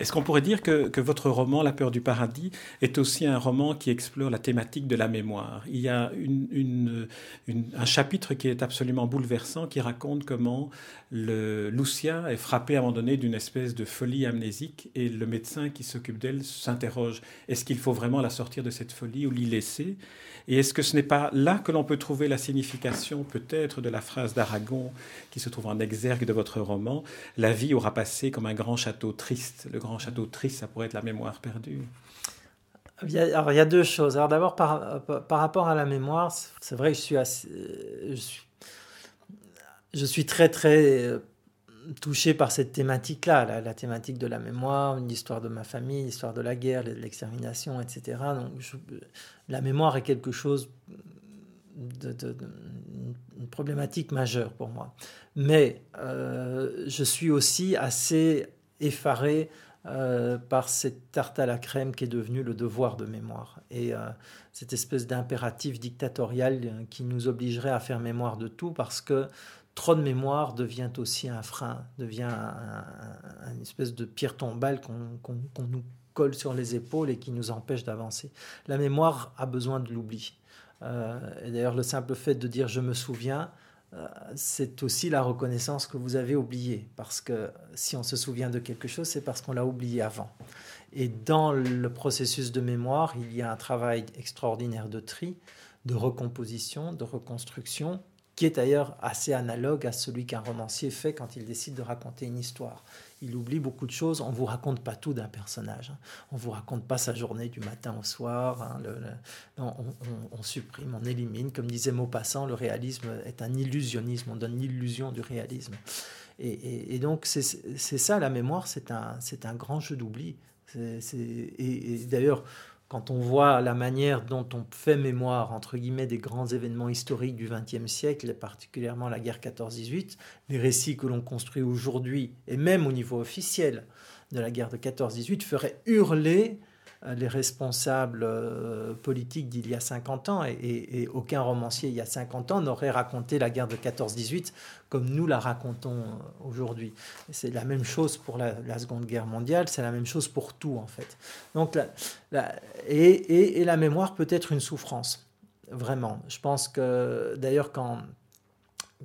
Est-ce qu'on pourrait dire que, votre roman, La peur du paradis, est aussi un roman qui explore la thématique de la mémoire? Il y a un chapitre qui est absolument bouleversant, qui raconte comment Lucia est frappée à un moment donné d'une espèce de folie amnésique et le médecin qui s'occupe d'elle s'interroge, est-ce qu'il faut vraiment la sortir de cette folie ou l'y laisser? Et est-ce que ce n'est pas là que l'on peut trouver la signification peut-être de la phrase d'Aragon qui se trouve en exergue de votre roman, La vie aura passé comme un grand château triste. Le grand château triste, ça pourrait être la mémoire perdue. Il y a, deux choses. D'abord, par, par, rapport à la mémoire, c'est vrai que je suis, suis très très euh, touché par cette thématique-là, la, thématique de la mémoire, l'histoire de ma famille, l'histoire de la guerre, de l'extermination, etc. Donc la mémoire est quelque chose de, une problématique majeure pour moi. Mais euh, je suis aussi assez effaré euh, par cette tarte à la crème qui est devenue le devoir de mémoire. Et cette espèce d'impératif dictatorial qui nous obligerait à faire mémoire de tout parce que trop de mémoire devient aussi un frein, devient une espèce de pierre tombale qu'on nous colle sur les épaules et qui nous empêche d'avancer. La mémoire a besoin de l'oubli. Euh, et d'ailleurs, le simple fait de dire je me souviens, euh, c'est aussi la reconnaissance que vous avez oublié. Parce que si on se souvient de quelque chose, c'est parce qu'on l'a oublié avant. Et dans le processus de mémoire, il y a un travail extraordinaire de tri, de recomposition, de reconstruction, qui est d'ailleurs assez analogue à celui qu'un romancier fait quand il décide de raconter une histoire. Il oublie beaucoup de choses, on ne vous raconte pas tout d'un personnage, hein. on ne vous raconte pas sa journée du matin au soir, hein. on, supprime, on élimine, comme disait Maupassant, le réalisme est un illusionnisme, on donne l'illusion du réalisme. Et, donc c'est ça la mémoire, c'est un, un grand jeu d'oubli. Et, d'ailleurs, quand on voit la manière dont on fait mémoire, entre guillemets, des grands événements historiques du XXe siècle, et particulièrement la guerre 14-18, les récits que l'on construit aujourd'hui, et même au niveau officiel de la guerre de 14-18, feraient hurler les responsables euh, politiques d'il y a 50 ans, et, aucun romancier il y a 50 ans n'aurait raconté la guerre de 14-18 comme nous la racontons euh, aujourd'hui. C'est la même chose pour la, Seconde Guerre mondiale, c'est la même chose pour tout en fait. Donc, et, la mémoire peut être une souffrance, vraiment. Je pense que d'ailleurs quand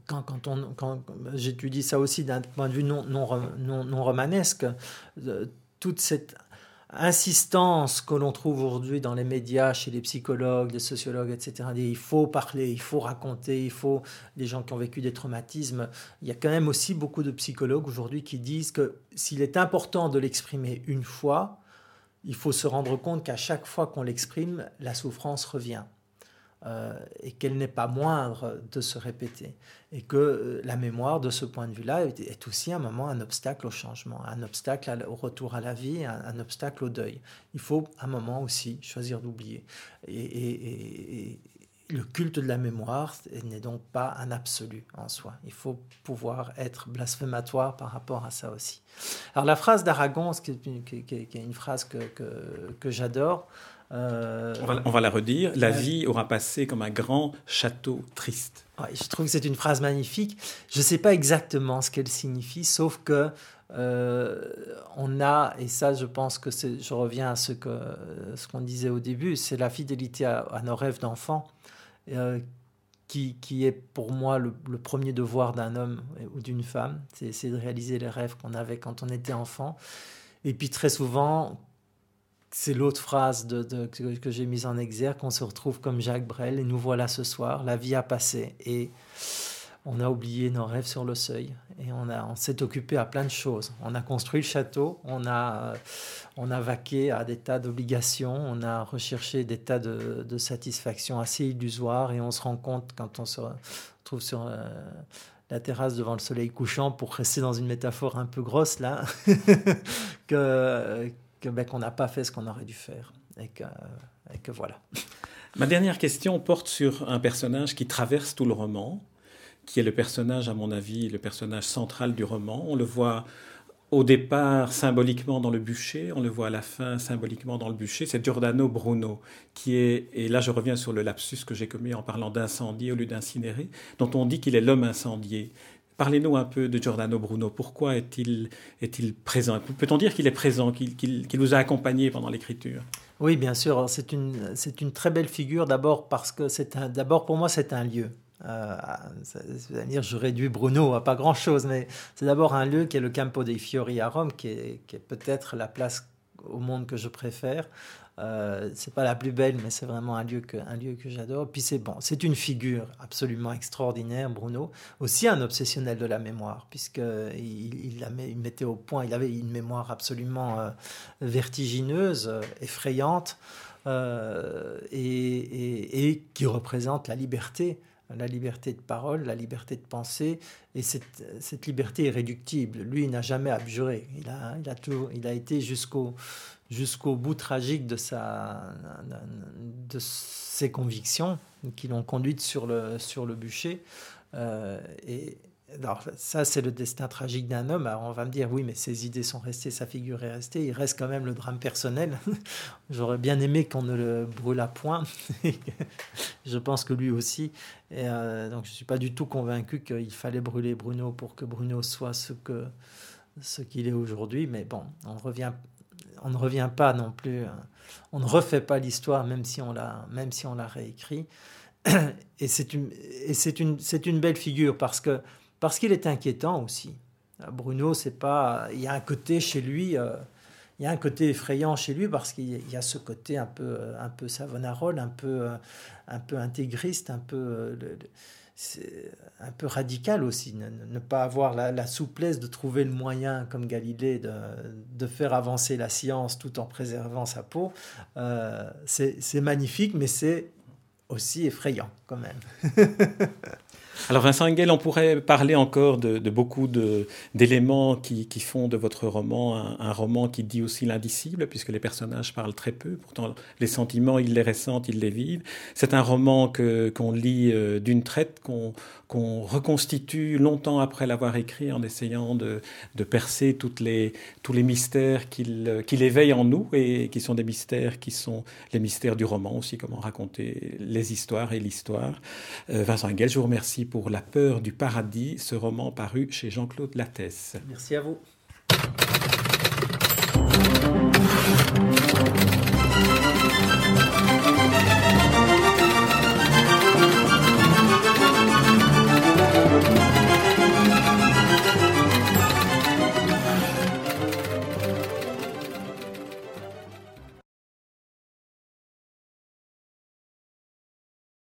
quand, quand, on, quand j'étudie ça aussi d'un point de vue non, non, non, non romanesque, toute cette insistance que l'on trouve aujourd'hui dans les médias, chez les psychologues, les sociologues, etc. Il faut parler, il faut raconter, il faut les gens qui ont vécu des traumatismes. Il y a quand même aussi beaucoup de psychologues aujourd'hui qui disent que s'il est important de l'exprimer une fois, il faut se rendre compte qu'à chaque fois qu'on l'exprime, la souffrance revient. Euh, et qu'elle n'est pas moindre de se répéter. Et que euh, la mémoire, de ce point de vue-là, est, aussi un moment un obstacle au changement, un obstacle au retour à la vie, un, obstacle au deuil. Il faut un moment aussi choisir d'oublier. Et, le culte de la mémoire n'est donc pas un absolu en soi. Il faut pouvoir être blasphématoire par rapport à ça aussi. Alors la phrase d'Aragon, qui, est une phrase que j'adore, euh, on, va, la redire. La vie aura passé comme un grand château triste. je trouve que c'est une phrase magnifique. Je ne sais pas exactement ce qu'elle signifie, sauf que euh, on a, et ça je pense que je reviens à ce qu'on ce qu'on disait au début, c'est la fidélité à, nos rêves d'enfant. Euh, qui, qui, est pour moi le, le premier devoir d'un homme ou d'une femme, c'est de réaliser les rêves qu'on avait quand on était enfant. Et puis très souvent, c'est l'autre phrase de, que, j'ai mise en exergue, qu'on se retrouve comme Jacques Brel et nous voilà ce soir, la vie a passé et on a oublié nos rêves sur le seuil. Et on, on s'est occupé à plein de choses. On a construit le château, on a, on a vaqué à des tas d'obligations, on a recherché des tas de, de satisfactions assez illusoires. Et on se rend compte quand on se trouve sur... Euh, la terrasse devant le soleil couchant, pour rester dans une métaphore un peu grosse là, que, ben, qu'on n'a pas fait ce qu'on aurait dû faire. Et que, et que voilà. Ma dernière question porte sur un personnage qui traverse tout le roman, qui est le personnage, à mon avis, le personnage central du roman. On le voit au départ symboliquement dans le bûcher, on le voit à la fin symboliquement dans le bûcher, c'est Giordano Bruno, qui est, et là je reviens sur le lapsus que j'ai commis en parlant d'incendier au lieu d'incinérer, dont on dit qu'il est l'homme incendié Parlez-nous un peu de Giordano Bruno. Pourquoi est-il est présent? Peut-on dire qu'il est présent, qu'il vous a accompagné pendant l'écriture? Oui, bien sûr. C'est une, une très belle figure d'abord parce que c'est d'abord pour moi c'est un lieu. Euh, c'est-à-dire, je réduis Bruno à pas grand-chose, mais c'est d'abord un lieu qui est le Campo dei Fiori à Rome, qui est, qui est peut-être la place au monde que je préfère. Euh, c'est pas la plus belle, mais c'est vraiment un lieu que, un lieu que j'adore. Puis c'est bon, c'est une figure absolument extraordinaire, Bruno. Aussi un obsessionnel de la mémoire, puisque il, mettait au point. Il avait une mémoire absolument euh, vertigineuse, effrayante, euh, et, qui représente la liberté la liberté de parole, la liberté de penser, et cette, liberté est réductible. Lui, il n'a jamais abjuré. Il a, il a, été jusqu'au jusqu'au bout tragique de, sa, de ses convictions qui l'ont conduite sur le, sur le bûcher. Euh, et alors ça, c'est le destin tragique d'un homme. Alors on va me dire, oui, mais ses idées sont restées, sa figure est restée. Il reste quand même le drame personnel. J'aurais bien aimé qu'on ne le brûle à point. je pense que lui aussi. Et euh, donc je ne suis pas du tout convaincu qu'il fallait brûler Bruno pour que Bruno soit ce qu'il est aujourd'hui. Mais bon, on revient on ne revient pas non plus, euh, on ne refait pas l'histoire même si on l'a, si réécrit. Et c'est une belle figure parce que parce qu'il est inquiétant aussi. Bruno, c'est pas, il y a un côté chez lui, euh, il y a un côté effrayant chez lui parce qu'il y a ce côté un peu, un peu savonarole, un peu, euh, un peu intégriste, un peu un peu radical aussi, ne, pas avoir la, souplesse de trouver le moyen, comme Galilée, de, de, faire avancer la science tout en préservant sa peau. Euh, c'est magnifique, mais c'est aussi effrayant quand même. Alors Vincent Engel, on pourrait parler encore de, beaucoup d'éléments qui, font de votre roman un, roman qui dit aussi l'indicible, puisque les personnages parlent très peu, pourtant les sentiments, ils les ressentent, ils les vivent. C'est un roman qu'on lit euh, d'une traite, qu'on qu'on reconstitue longtemps après l'avoir écrit en essayant de, percer toutes les, tous les mystères qu'il qu'il éveille en nous et qui sont des mystères qui sont les mystères du roman aussi, comment raconter les histoires et l'histoire. Euh, Vincent Engel, je vous remercie pour La peur du paradis, ce roman paru chez Jean-Claude Lattès. Merci à vous.